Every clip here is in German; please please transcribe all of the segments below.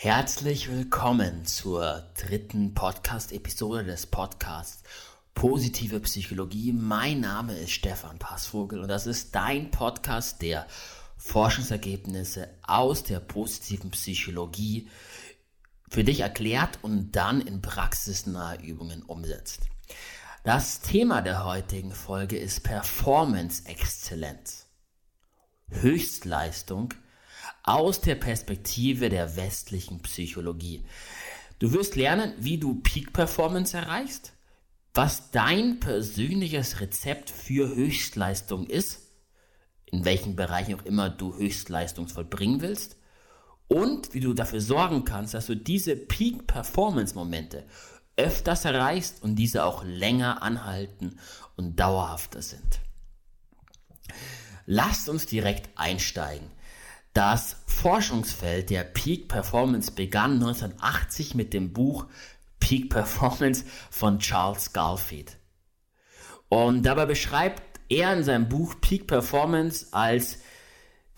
Herzlich willkommen zur dritten Podcast-Episode des Podcasts Positive Psychologie. Mein Name ist Stefan Passvogel und das ist dein Podcast, der Forschungsergebnisse aus der positiven Psychologie für dich erklärt und dann in praxisnahe Übungen umsetzt. Das Thema der heutigen Folge ist Performance Exzellenz. Höchstleistung aus der Perspektive der westlichen Psychologie. Du wirst lernen, wie du Peak Performance erreichst, was dein persönliches Rezept für Höchstleistung ist, in welchen Bereichen auch immer du Höchstleistung vollbringen willst und wie du dafür sorgen kannst, dass du diese Peak Performance Momente öfters erreichst und diese auch länger anhalten und dauerhafter sind. Lasst uns direkt einsteigen. Das Forschungsfeld der Peak Performance begann 1980 mit dem Buch Peak Performance von Charles Galfeld. Und dabei beschreibt er in seinem Buch Peak Performance als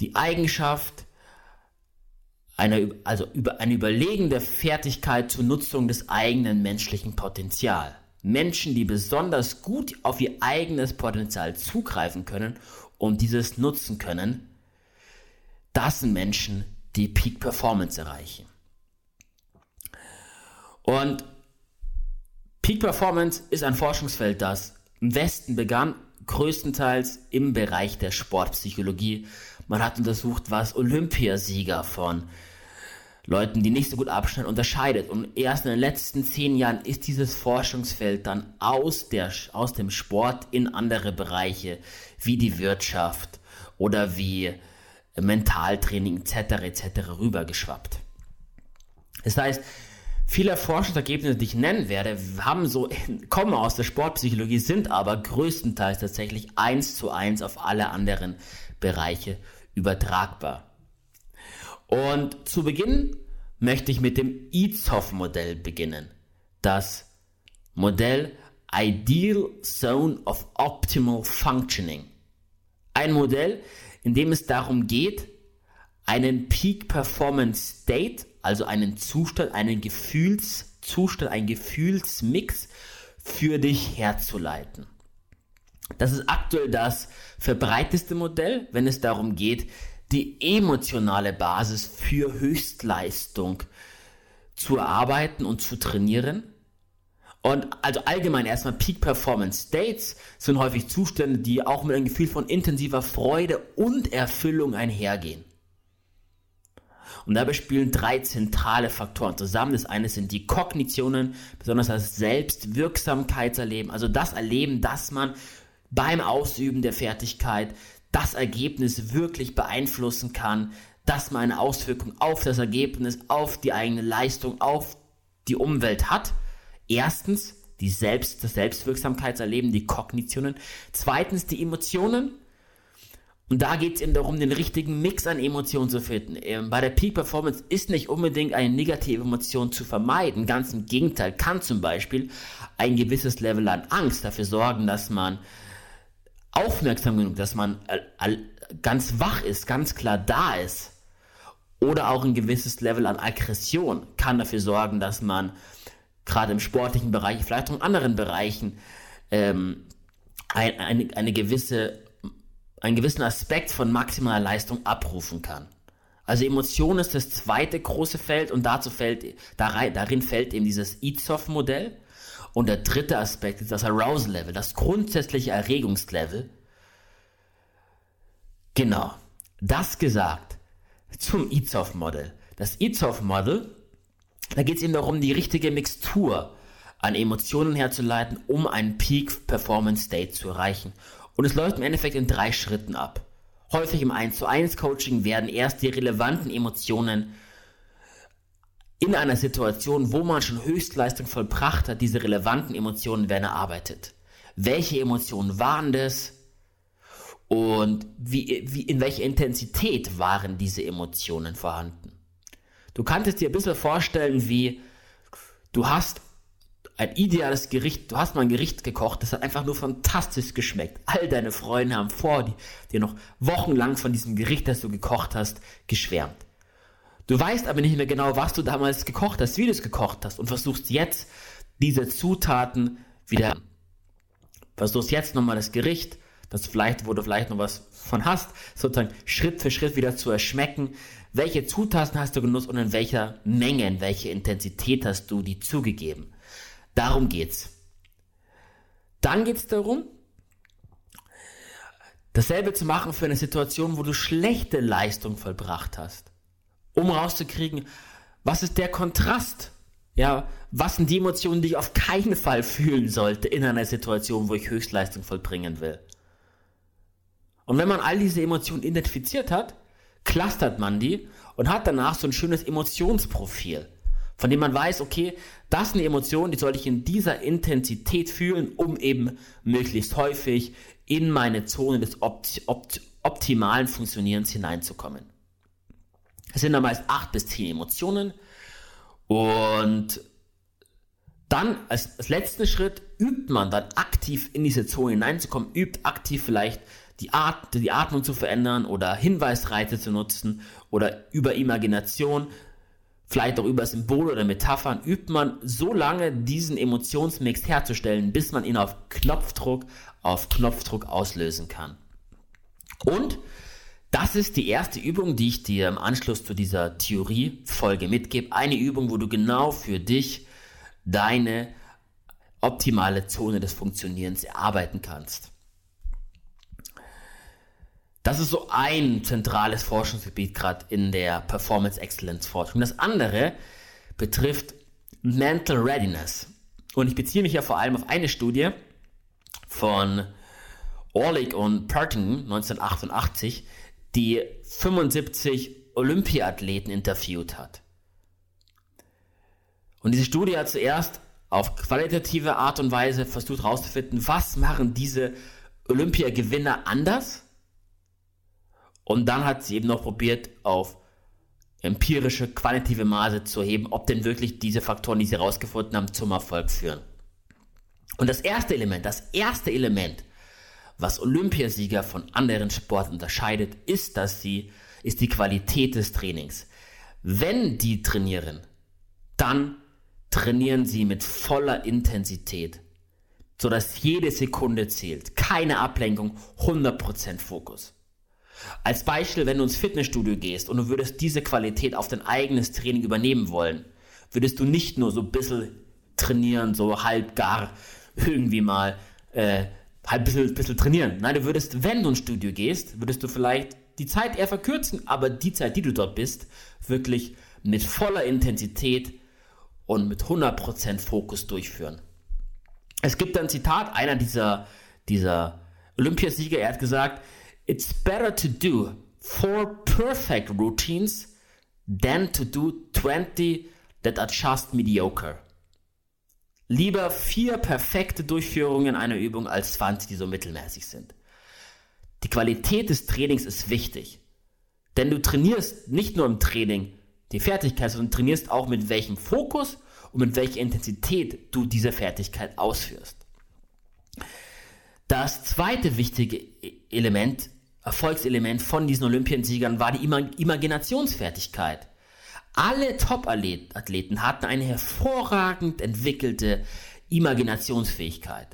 die Eigenschaft, eine, also über, eine überlegende Fertigkeit zur Nutzung des eigenen menschlichen Potenzials. Menschen, die besonders gut auf ihr eigenes Potenzial zugreifen können und dieses nutzen können, das sind Menschen, die Peak Performance erreichen. Und Peak Performance ist ein Forschungsfeld, das im Westen begann, größtenteils im Bereich der Sportpsychologie. Man hat untersucht, was Olympiasieger von Leuten, die nicht so gut abschneiden, unterscheidet. Und erst in den letzten zehn Jahren ist dieses Forschungsfeld dann aus, der, aus dem Sport in andere Bereiche wie die Wirtschaft oder wie Mentaltraining etc. etc. rübergeschwappt. Das heißt, viele Forschungsergebnisse, die ich nennen werde, haben so, kommen aus der Sportpsychologie, sind aber größtenteils tatsächlich eins zu eins auf alle anderen Bereiche übertragbar. Und zu Beginn möchte ich mit dem EZOF-Modell beginnen. Das Modell Ideal Zone of Optimal Functioning. Ein Modell, in dem es darum geht, einen Peak Performance State, also einen Zustand, einen Gefühlszustand, einen Gefühlsmix für dich herzuleiten. Das ist aktuell das verbreiteste Modell, wenn es darum geht, die emotionale Basis für Höchstleistung zu erarbeiten und zu trainieren. Und also allgemein erstmal Peak Performance States sind häufig Zustände, die auch mit einem Gefühl von intensiver Freude und Erfüllung einhergehen. Und dabei spielen drei zentrale Faktoren zusammen. Das eine sind die Kognitionen, besonders das Selbstwirksamkeitserleben, also das Erleben, dass man beim Ausüben der Fertigkeit das Ergebnis wirklich beeinflussen kann, dass man eine Auswirkung auf das Ergebnis, auf die eigene Leistung, auf die Umwelt hat. Erstens die Selbst, das Selbstwirksamkeitserleben, die Kognitionen. Zweitens die Emotionen. Und da geht es eben darum, den richtigen Mix an Emotionen zu finden. Ähm, bei der Peak Performance ist nicht unbedingt eine negative Emotion zu vermeiden. Ganz im Gegenteil, kann zum Beispiel ein gewisses Level an Angst dafür sorgen, dass man aufmerksam genug, dass man ganz wach ist, ganz klar da ist. Oder auch ein gewisses Level an Aggression kann dafür sorgen, dass man gerade im sportlichen Bereich, vielleicht auch in anderen Bereichen, ähm, ein, eine, eine gewisse, einen gewissen Aspekt von maximaler Leistung abrufen kann. Also Emotion ist das zweite große Feld und dazu fällt, darin fällt eben dieses EZOF-Modell. Und der dritte Aspekt ist das Arousal-Level, das grundsätzliche Erregungslevel. Genau, das gesagt zum EZOF-Modell. Das EZOF-Modell da geht es eben darum, die richtige Mixtur an Emotionen herzuleiten, um einen Peak Performance State zu erreichen. Und es läuft im Endeffekt in drei Schritten ab. Häufig im 1 zu 1 Coaching werden erst die relevanten Emotionen in einer Situation, wo man schon Höchstleistung vollbracht hat, diese relevanten Emotionen werden erarbeitet. Welche Emotionen waren das? Und wie, wie, in welcher Intensität waren diese Emotionen vorhanden? Du kannst es dir ein bisschen vorstellen, wie du hast ein ideales Gericht, du hast mal ein Gericht gekocht, das hat einfach nur fantastisch geschmeckt. All deine Freunde haben vor dir noch wochenlang von diesem Gericht, das du gekocht hast, geschwärmt. Du weißt aber nicht mehr genau, was du damals gekocht hast, wie du es gekocht hast und versuchst jetzt diese Zutaten wieder, versuchst jetzt nochmal das Gericht, das vielleicht, wo du vielleicht noch was von hast, sozusagen Schritt für Schritt wieder zu erschmecken. Welche Zutaten hast du genutzt und in welcher Menge, in welcher Intensität hast du die zugegeben? Darum geht's. Dann geht's darum, dasselbe zu machen für eine Situation, wo du schlechte Leistung vollbracht hast. Um rauszukriegen, was ist der Kontrast? Ja, was sind die Emotionen, die ich auf keinen Fall fühlen sollte in einer Situation, wo ich Höchstleistung vollbringen will? Und wenn man all diese Emotionen identifiziert hat, clustert man die und hat danach so ein schönes Emotionsprofil, von dem man weiß, okay, das sind die Emotionen, die soll ich in dieser Intensität fühlen, um eben möglichst häufig in meine Zone des opt opt optimalen Funktionierens hineinzukommen. Es sind dann meist acht bis zehn Emotionen und dann als, als letzten Schritt übt man dann aktiv in diese Zone hineinzukommen, übt aktiv vielleicht die, Art, die Atmung zu verändern oder Hinweisreize zu nutzen oder über Imagination, vielleicht auch über Symbole oder Metaphern, übt man so lange diesen Emotionsmix herzustellen, bis man ihn auf Knopfdruck, auf Knopfdruck auslösen kann. Und das ist die erste Übung, die ich dir im Anschluss zu dieser Theorie-Folge mitgebe. Eine Übung, wo du genau für dich deine optimale Zone des Funktionierens erarbeiten kannst. Das ist so ein zentrales Forschungsgebiet gerade in der Performance Excellence Forschung. Das andere betrifft Mental Readiness. Und ich beziehe mich ja vor allem auf eine Studie von Orlik und Pertingen 1988, die 75 Olympiathleten interviewt hat. Und diese Studie hat zuerst auf qualitative Art und Weise versucht herauszufinden, was machen diese Olympiagewinner anders und dann hat sie eben noch probiert, auf empirische, quantitative Maße zu heben, ob denn wirklich diese Faktoren, die sie herausgefunden haben, zum Erfolg führen. Und das erste Element, das erste Element, was Olympiasieger von anderen Sporten unterscheidet, ist, dass sie, ist die Qualität des Trainings. Wenn die trainieren, dann trainieren sie mit voller Intensität, sodass jede Sekunde zählt, keine Ablenkung, 100% Fokus. Als Beispiel, wenn du ins Fitnessstudio gehst und du würdest diese Qualität auf dein eigenes Training übernehmen wollen, würdest du nicht nur so ein bisschen trainieren, so halb gar irgendwie mal äh, halb bisschen, bisschen trainieren. Nein, du würdest, wenn du ins Studio gehst, würdest du vielleicht die Zeit eher verkürzen, aber die Zeit, die du dort bist, wirklich mit voller Intensität und mit 100% Fokus durchführen. Es gibt ein Zitat, einer dieser, dieser Olympiasieger, er hat gesagt, It's better to do four perfect routines than to do 20 that are just mediocre. Lieber vier perfekte Durchführungen einer Übung als 20, die so mittelmäßig sind. Die Qualität des Trainings ist wichtig. Denn du trainierst nicht nur im Training die Fertigkeit, sondern trainierst auch mit welchem Fokus und mit welcher Intensität du diese Fertigkeit ausführst. Das zweite wichtige e-, Element Erfolgselement von diesen Olympiasiegern war die Imaginationsfertigkeit. Alle Top-Athleten hatten eine hervorragend entwickelte Imaginationsfähigkeit.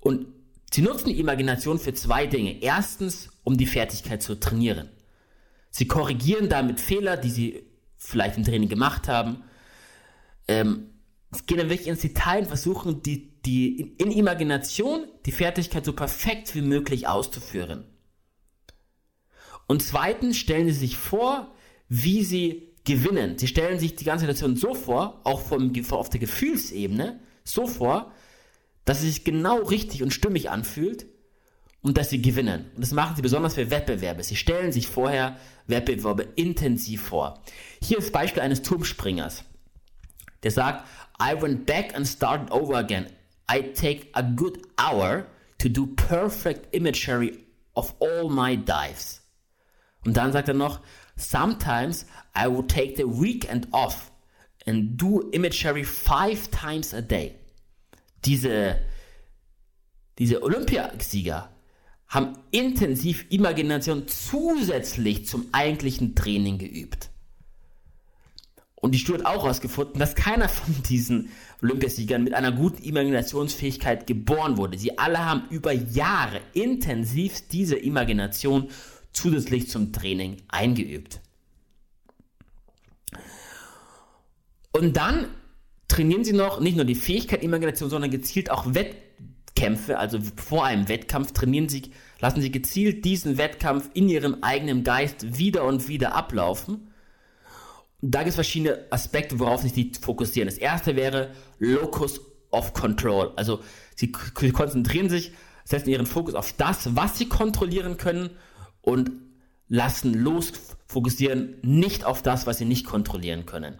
Und sie nutzen die Imagination für zwei Dinge. Erstens, um die Fertigkeit zu trainieren. Sie korrigieren damit Fehler, die sie vielleicht im Training gemacht haben. Ähm, gehen dann wirklich ins Detail und versuchen, die, die in Imagination die Fertigkeit so perfekt wie möglich auszuführen. Und zweitens stellen sie sich vor, wie sie gewinnen. Sie stellen sich die ganze Situation so vor, auch vom, auf der Gefühlsebene, so vor, dass es sich genau richtig und stimmig anfühlt und dass sie gewinnen. Und das machen sie besonders für Wettbewerbe. Sie stellen sich vorher Wettbewerbe intensiv vor. Hier ist Beispiel eines Turmspringers. Der sagt, I went back and started over again. I take a good hour to do perfect imagery of all my dives. Und dann sagt er noch, sometimes I would take the weekend off and do imagery five times a day. Diese, diese Olympiasieger haben intensiv Imagination zusätzlich zum eigentlichen Training geübt. und die Studie hat auch herausgefunden, dass keiner von diesen Olympiasiegern mit einer guten Imaginationsfähigkeit geboren wurde. Sie alle haben über Jahre intensiv diese Imagination zusätzlich zum Training eingeübt. Und dann trainieren sie noch nicht nur die Fähigkeit Imagination, sondern gezielt auch Wettkämpfe, also vor einem Wettkampf trainieren sie, lassen sie gezielt diesen Wettkampf in ihrem eigenen Geist wieder und wieder ablaufen. Da gibt es verschiedene Aspekte, worauf sich die fokussieren. Das erste wäre Locus of Control. Also sie konzentrieren sich, setzen ihren Fokus auf das, was sie kontrollieren können und lassen los, fokussieren nicht auf das, was sie nicht kontrollieren können.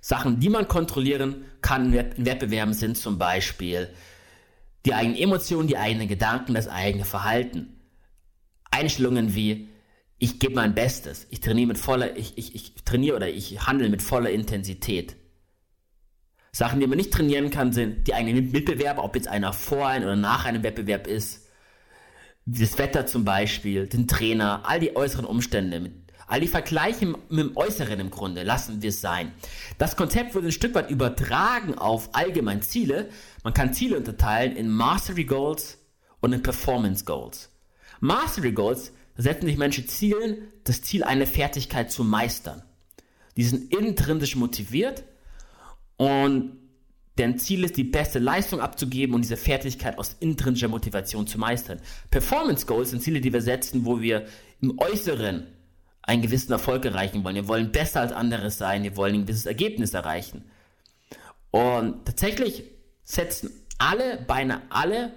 Sachen, die man kontrollieren kann in Wettbewerben sind zum Beispiel die eigenen Emotionen, die eigenen Gedanken, das eigene Verhalten. Einstellungen wie ich gebe mein Bestes, ich trainiere mit voller, ich, ich, ich trainiere oder ich handle mit voller Intensität. Sachen, die man nicht trainieren kann, sind die eigenen Mitbewerber, ob jetzt einer vor einem oder nach einem Wettbewerb ist, das Wetter zum Beispiel, den Trainer, all die äußeren Umstände, all die Vergleiche mit dem Äußeren im Grunde, lassen wir es sein. Das Konzept wird ein Stück weit übertragen auf allgemein Ziele. Man kann Ziele unterteilen in Mastery Goals und in Performance Goals. Mastery Goals setzen sich Menschen Zielen, das Ziel, eine Fertigkeit zu meistern. Die sind intrinsisch motiviert und deren Ziel ist, die beste Leistung abzugeben und diese Fertigkeit aus intrinsischer Motivation zu meistern. Performance Goals sind Ziele, die wir setzen, wo wir im Äußeren einen gewissen Erfolg erreichen wollen. Wir wollen besser als andere sein, wir wollen ein gewisses Ergebnis erreichen. Und tatsächlich setzen alle, beinahe alle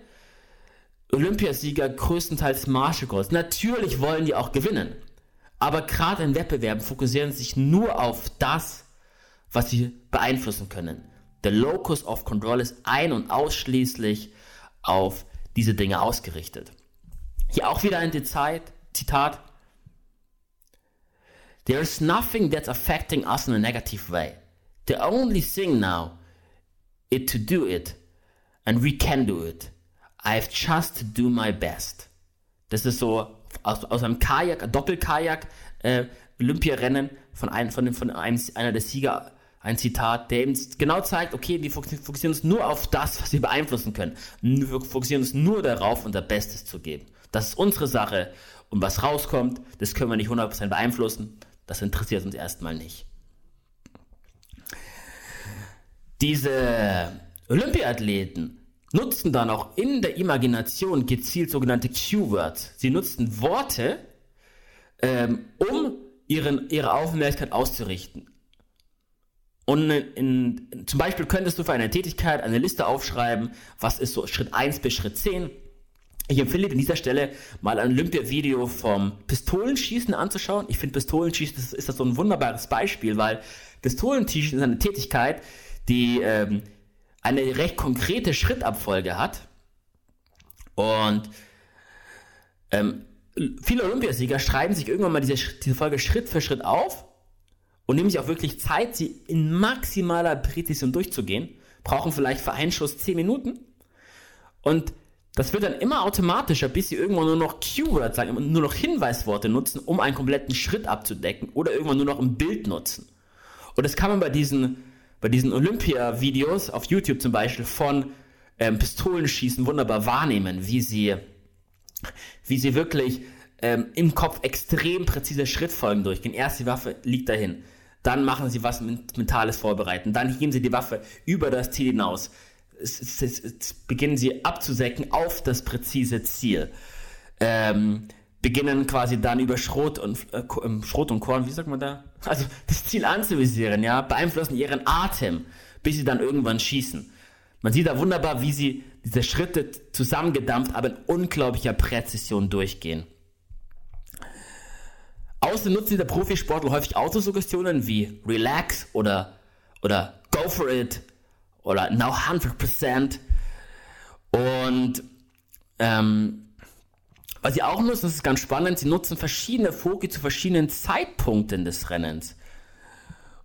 Olympiasieger größtenteils Martial Goals. Natürlich wollen die auch gewinnen. Aber gerade in Wettbewerben fokussieren sie sich nur auf das, was sie beeinflussen können. Der Locus of Control ist ein- und ausschließlich auf diese Dinge ausgerichtet. Hier auch wieder ein Detail, Zitat. There is nothing that's affecting us in a negative way. The only thing now is to do it, and we can do it. I've just to do my best. Das ist so aus, aus einem Kajak, Doppelkajak, äh, Olympiarennen von, einem, von, von einem, einer der Sieger ein Zitat, der eben genau zeigt, okay, wir fokussieren uns nur auf das, was wir beeinflussen können. Wir fokussieren uns nur darauf, unser Bestes zu geben. Das ist unsere Sache. Und was rauskommt, das können wir nicht 100% beeinflussen. Das interessiert uns erstmal nicht. Diese Olympiathleten nutzen dann auch in der Imagination gezielt sogenannte Q-Words. Sie nutzen Worte, ähm, um ihren, ihre Aufmerksamkeit auszurichten. Und in, in, zum Beispiel könntest du für eine Tätigkeit eine Liste aufschreiben, was ist so Schritt 1 bis Schritt 10. Ich empfehle dir an dieser Stelle mal ein Olympia-Video vom Pistolenschießen anzuschauen. Ich finde Pistolenschießen das ist das so ein wunderbares Beispiel, weil Pistolenschießen ist eine Tätigkeit, die ähm, eine recht konkrete Schrittabfolge hat. Und ähm, viele Olympiasieger schreiben sich irgendwann mal diese, diese Folge Schritt für Schritt auf und nehmen sich auch wirklich Zeit, sie in maximaler Präzision durchzugehen, brauchen vielleicht für einen Schuss 10 Minuten. Und das wird dann immer automatischer, bis sie irgendwann nur noch Keywords sagen, nur noch Hinweisworte nutzen, um einen kompletten Schritt abzudecken oder irgendwann nur noch ein Bild nutzen. Und das kann man bei diesen, bei diesen Olympia-Videos auf YouTube zum Beispiel von ähm, Pistolenschießen wunderbar wahrnehmen, wie sie, wie sie wirklich ähm, im Kopf extrem präzise Schrittfolgen durchgehen. Erst die Waffe liegt dahin, dann machen sie was Mentales vorbereiten. Dann heben sie die Waffe über das Ziel hinaus. Es, es, es, beginnen sie abzusäcken auf das präzise Ziel. Ähm, beginnen quasi dann über Schrot und äh, ähm, Schrot und Korn, wie sagt man da? Also das Ziel anzuvisieren, ja, beeinflussen ihren Atem, bis sie dann irgendwann schießen. Man sieht da wunderbar, wie sie diese Schritte zusammengedampft, aber in unglaublicher Präzision durchgehen. Außerdem nutzen diese Profisportler häufig Autosuggestionen wie Relax oder, oder Go for it oder Now 100%. Und ähm, was sie auch nutzen, das ist ganz spannend, sie nutzen verschiedene Foki zu verschiedenen Zeitpunkten des Rennens.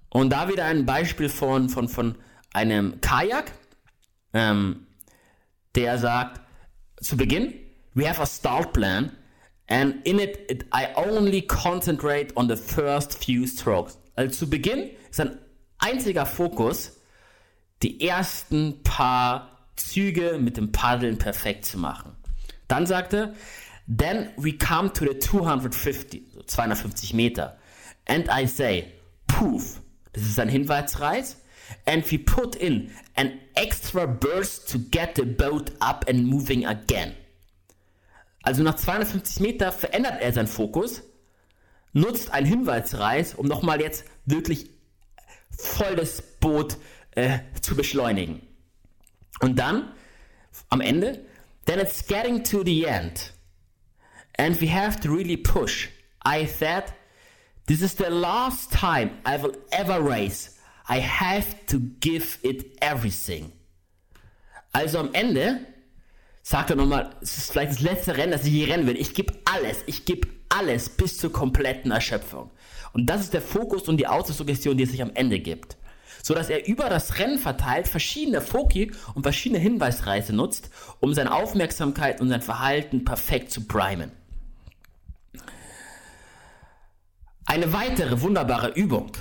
Und da wieder ein Beispiel von, von, von einem Kajak, ähm, der sagt, zu Beginn, we have a start plan And in it, it, I only concentrate on the first few strokes. Also zu Beginn ist ein einziger Fokus, die ersten paar Züge mit dem Paddeln perfekt zu machen. Dann sagte, then we come to the 250, 250 Meter, and I say, poof, das ist ein Hinweisreiz, and we put in an extra burst to get the boat up and moving again. Also nach 250 Meter verändert er seinen Fokus, nutzt einen Hinweisreiz, um nochmal jetzt wirklich voll das Boot äh, zu beschleunigen. Und dann, am Ende, then it's getting to the end. And we have to really push. I said, this is the last time I will ever race. I have to give it everything. Also am Ende sagt er nochmal, es ist vielleicht das letzte Rennen, das ich hier rennen will. Ich gebe alles, ich gebe alles bis zur kompletten Erschöpfung. Und das ist der Fokus und die Autosuggestion, die es sich am Ende gibt. So dass er über das Rennen verteilt verschiedene Foki und verschiedene Hinweisreize nutzt, um seine Aufmerksamkeit und sein Verhalten perfekt zu primen. Eine weitere wunderbare Übung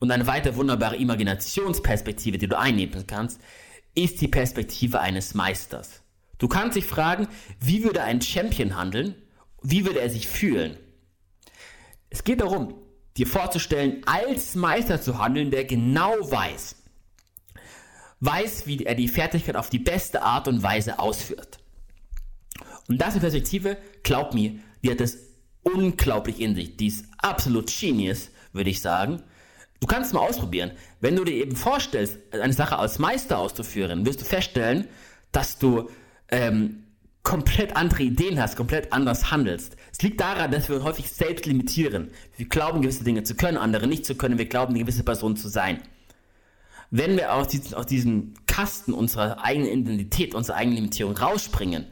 und eine weitere wunderbare Imaginationsperspektive, die du einnehmen kannst, ist die Perspektive eines Meisters. Du kannst dich fragen, wie würde ein Champion handeln? Wie würde er sich fühlen? Es geht darum, dir vorzustellen, als Meister zu handeln, der genau weiß, weiß, wie er die Fertigkeit auf die beste Art und Weise ausführt. Und das in Perspektive, glaub mir, die hat es unglaublich in sich. Die ist absolut genius, würde ich sagen. Du kannst es mal ausprobieren. Wenn du dir eben vorstellst, eine Sache als Meister auszuführen, wirst du feststellen, dass du ähm, komplett andere Ideen hast, komplett anders handelst. Es liegt daran, dass wir uns häufig selbst limitieren. Wir glauben, gewisse Dinge zu können, andere nicht zu können. Wir glauben, eine gewisse Person zu sein. Wenn wir aus diesem, aus diesem Kasten unserer eigenen Identität, unserer eigenen Limitierung rausspringen,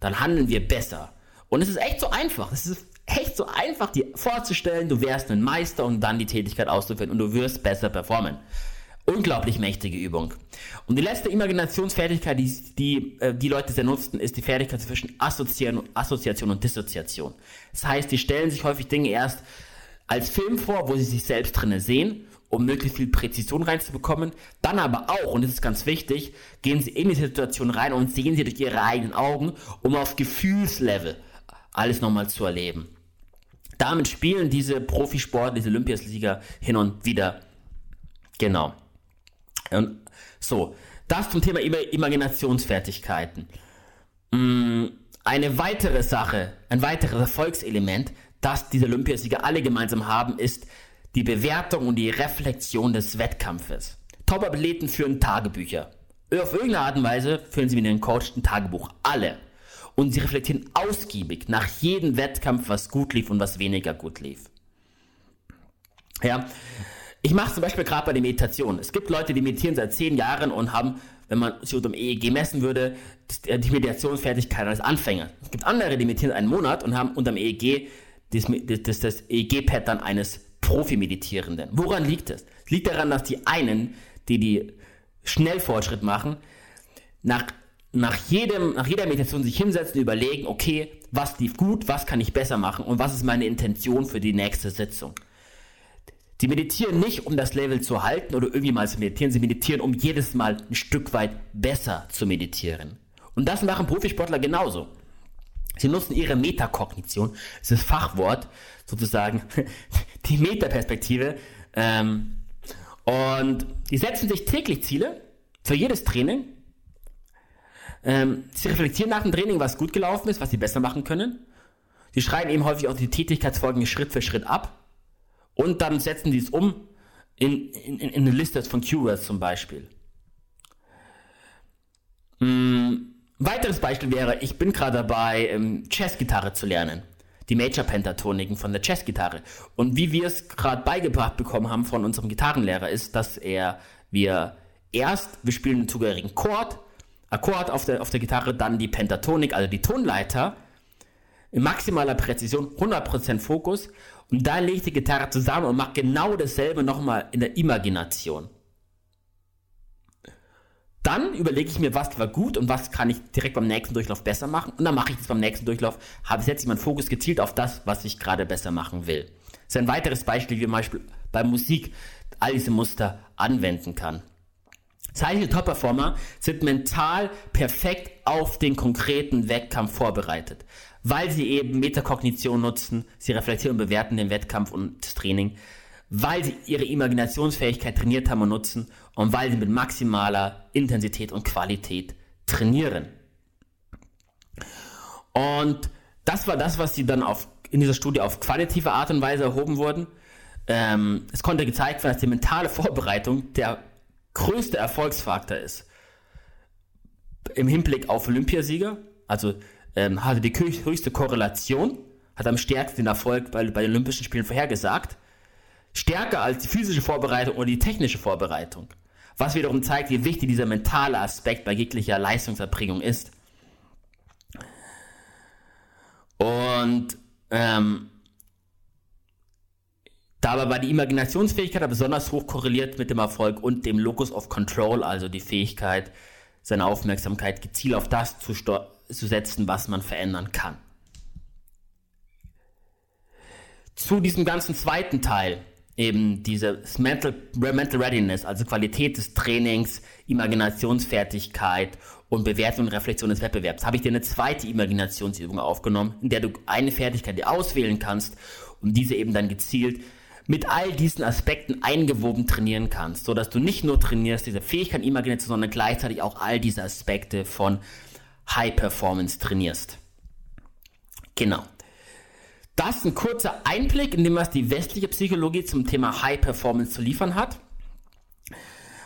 dann handeln wir besser. Und es ist echt so einfach. Es ist echt so einfach, dir vorzustellen, du wärst ein Meister und dann die Tätigkeit auszuführen und du wirst besser performen. Unglaublich mächtige Übung. Und die letzte Imaginationsfertigkeit, die die, äh, die Leute sehr nutzen, ist die Fertigkeit zwischen Assoziation, Assoziation und Dissoziation. Das heißt, die stellen sich häufig Dinge erst als Film vor, wo sie sich selbst drinne sehen, um möglichst viel Präzision reinzubekommen. Dann aber auch, und das ist ganz wichtig, gehen sie in die Situation rein und sehen sie durch ihre eigenen Augen, um auf Gefühlslevel alles nochmal zu erleben. Damit spielen diese Profisportler, diese Olympiasieger hin und wieder. Genau. Und so, das zum Thema Imaginationsfertigkeiten. Mm, eine weitere Sache, ein weiteres Erfolgselement, das diese Olympiasieger alle gemeinsam haben, ist die Bewertung und die Reflexion des Wettkampfes. Top-Athleten führen Tagebücher. Auf irgendeine Art und Weise führen sie mit ihren Coach ein Tagebuch. Alle. Und sie reflektieren ausgiebig nach jedem Wettkampf, was gut lief und was weniger gut lief. Ja, ich mache zum Beispiel gerade bei der Meditation. Es gibt Leute, die meditieren seit zehn Jahren und haben, wenn man sie unter dem EEG messen würde, die Meditationsfertigkeit als Anfänger. Es gibt andere, die meditieren einen Monat und haben unter dem EEG das, das, das EEG-Pattern eines Profi-Meditierenden. Woran liegt es? Es liegt daran, dass die einen, die die Schnellfortschritt machen, nach, nach, jedem, nach jeder Meditation sich hinsetzen überlegen, okay, was lief gut, was kann ich besser machen und was ist meine Intention für die nächste Sitzung. Sie meditieren nicht, um das Level zu halten oder irgendwie mal zu meditieren. Sie meditieren, um jedes Mal ein Stück weit besser zu meditieren. Und das machen Profisportler genauso. Sie nutzen ihre Metakognition, das ist das Fachwort, sozusagen die Metaperspektive. Ähm, und die setzen sich täglich Ziele für jedes Training. Ähm, sie reflektieren nach dem Training, was gut gelaufen ist, was sie besser machen können. Sie schreiben eben häufig auch die Tätigkeitsfolgen Schritt für Schritt ab und dann setzen die es um in, in, in eine Liste von Keywords zum Beispiel. Hm, weiteres Beispiel wäre, ich bin gerade dabei, ähm, Chess-Gitarre zu lernen. Die Major-Pentatoniken von der Chess-Gitarre. Und wie wir es gerade beigebracht bekommen haben von unserem Gitarrenlehrer, ist, dass er, wir erst, wir spielen einen zugehörigen Chord, Akkord auf der, auf der Gitarre, dann die Pentatonik, also die Tonleiter, in maximaler Präzision, 100% Fokus und lege ich die Gitarre zusammen und mache genau dasselbe nochmal in der Imagination. Dann überlege ich mir, was war gut und was kann ich direkt beim nächsten Durchlauf besser machen. Und dann mache ich das beim nächsten Durchlauf, habe setze ich meinen Fokus gezielt auf das, was ich gerade besser machen will. Das ist ein weiteres Beispiel, wie man bei Musik all diese Muster anwenden kann. Zahlreiche Top-Performer sind mental perfekt auf den konkreten Wettkampf vorbereitet, weil sie eben Metakognition nutzen, sie reflektieren und bewerten den Wettkampf und das Training, weil sie ihre Imaginationsfähigkeit trainiert haben und nutzen und weil sie mit maximaler Intensität und Qualität trainieren. Und das war das, was sie dann auf, in dieser Studie auf qualitative Art und Weise erhoben wurden. Ähm, es konnte gezeigt werden, dass die mentale Vorbereitung der größte Erfolgsfaktor ist. Im Hinblick auf Olympiasieger, also ähm, hatte die höchste Korrelation, hat am stärksten den Erfolg bei, bei den Olympischen Spielen vorhergesagt. Stärker als die physische Vorbereitung oder die technische Vorbereitung. Was wiederum zeigt, wie wichtig dieser mentale Aspekt bei jeglicher Leistungserbringung ist. Und ähm, Dabei war die Imaginationsfähigkeit besonders hoch korreliert mit dem Erfolg und dem Locus of Control, also die Fähigkeit, seine Aufmerksamkeit gezielt auf das zu, zu setzen, was man verändern kann. Zu diesem ganzen zweiten Teil, eben dieses Mental, Mental Readiness, also Qualität des Trainings, Imaginationsfertigkeit und Bewertung und Reflexion des Wettbewerbs, habe ich dir eine zweite Imaginationsübung aufgenommen, in der du eine Fertigkeit dir auswählen kannst und diese eben dann gezielt mit all diesen Aspekten eingewoben trainieren kannst, so dass du nicht nur trainierst diese Fähigkeit Imagination, sondern gleichzeitig auch all diese Aspekte von High Performance trainierst. Genau. Das ist ein kurzer Einblick in dem, was die westliche Psychologie zum Thema High Performance zu liefern hat.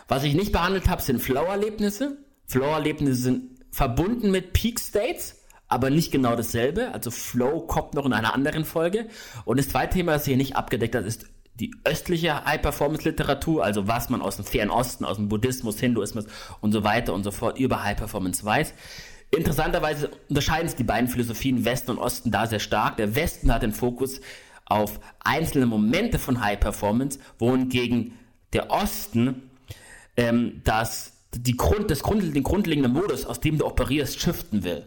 Was ich nicht behandelt habe, sind Flow-Erlebnisse. Flow-Erlebnisse sind verbunden mit Peak States aber nicht genau dasselbe. Also Flow kommt noch in einer anderen Folge. Und das zweite Thema, das hier nicht abgedeckt hat, ist die östliche High-Performance-Literatur, also was man aus dem Fernen Osten, aus dem Buddhismus, Hinduismus und so weiter und so fort über High-Performance weiß. Interessanterweise unterscheiden sich die beiden Philosophien Westen und Osten da sehr stark. Der Westen hat den Fokus auf einzelne Momente von High Performance, wohingegen der Osten ähm, das, die Grund, das Grund, den grundlegenden Modus, aus dem du operierst, shiften will.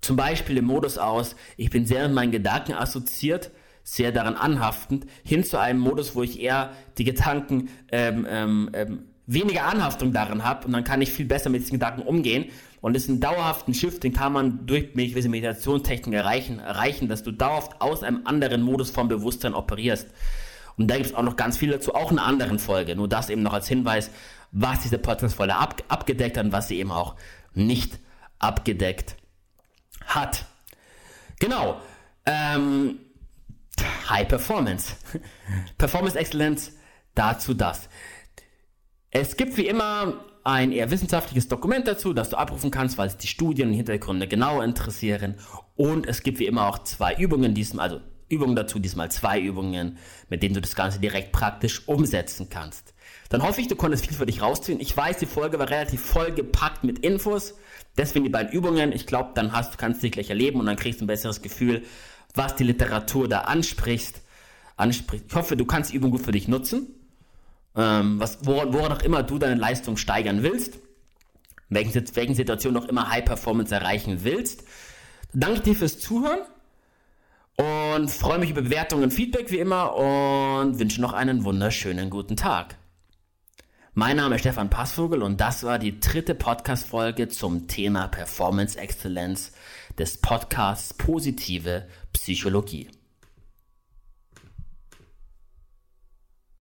Zum Beispiel im Modus aus, ich bin sehr in meinen Gedanken assoziiert, sehr daran anhaftend, hin zu einem Modus, wo ich eher die Gedanken ähm, ähm, ähm, weniger Anhaftung daran habe und dann kann ich viel besser mit diesen Gedanken umgehen. Und das ist ein dauerhaften Shift, den kann man durch gewisse Meditationstechniken erreichen, erreichen, dass du dauerhaft aus einem anderen Modus vom Bewusstsein operierst. Und da gibt es auch noch ganz viel dazu, auch in einer anderen Folge. Nur das eben noch als Hinweis, was diese Podcast-Folge ab, abgedeckt hat und was sie eben auch nicht abgedeckt hat. Genau. Ähm, High Performance. Performance Excellence, dazu das. Es gibt wie immer ein eher wissenschaftliches Dokument dazu, das du abrufen kannst, weil es die Studien und Hintergründe genauer interessieren. Und es gibt wie immer auch zwei Übungen, diesmal, also Übungen dazu, diesmal zwei Übungen, mit denen du das Ganze direkt praktisch umsetzen kannst. Dann hoffe ich, du konntest viel für dich rausziehen. Ich weiß, die Folge war relativ voll gepackt mit Infos. Deswegen die beiden Übungen. Ich glaube, dann hast, kannst du dich gleich erleben und dann kriegst du ein besseres Gefühl, was die Literatur da anspricht. anspricht. Ich hoffe, du kannst die Übung gut für dich nutzen. Ähm, was, woran, woran auch immer du deine Leistung steigern willst. Welchen, welchen Situation auch immer High Performance erreichen willst. Danke dir fürs Zuhören und freue mich über Bewertungen und Feedback wie immer und wünsche noch einen wunderschönen guten Tag. Mein Name ist Stefan Passvogel und das war die dritte Podcast-Folge zum Thema Performance Excellence des Podcasts Positive Psychologie.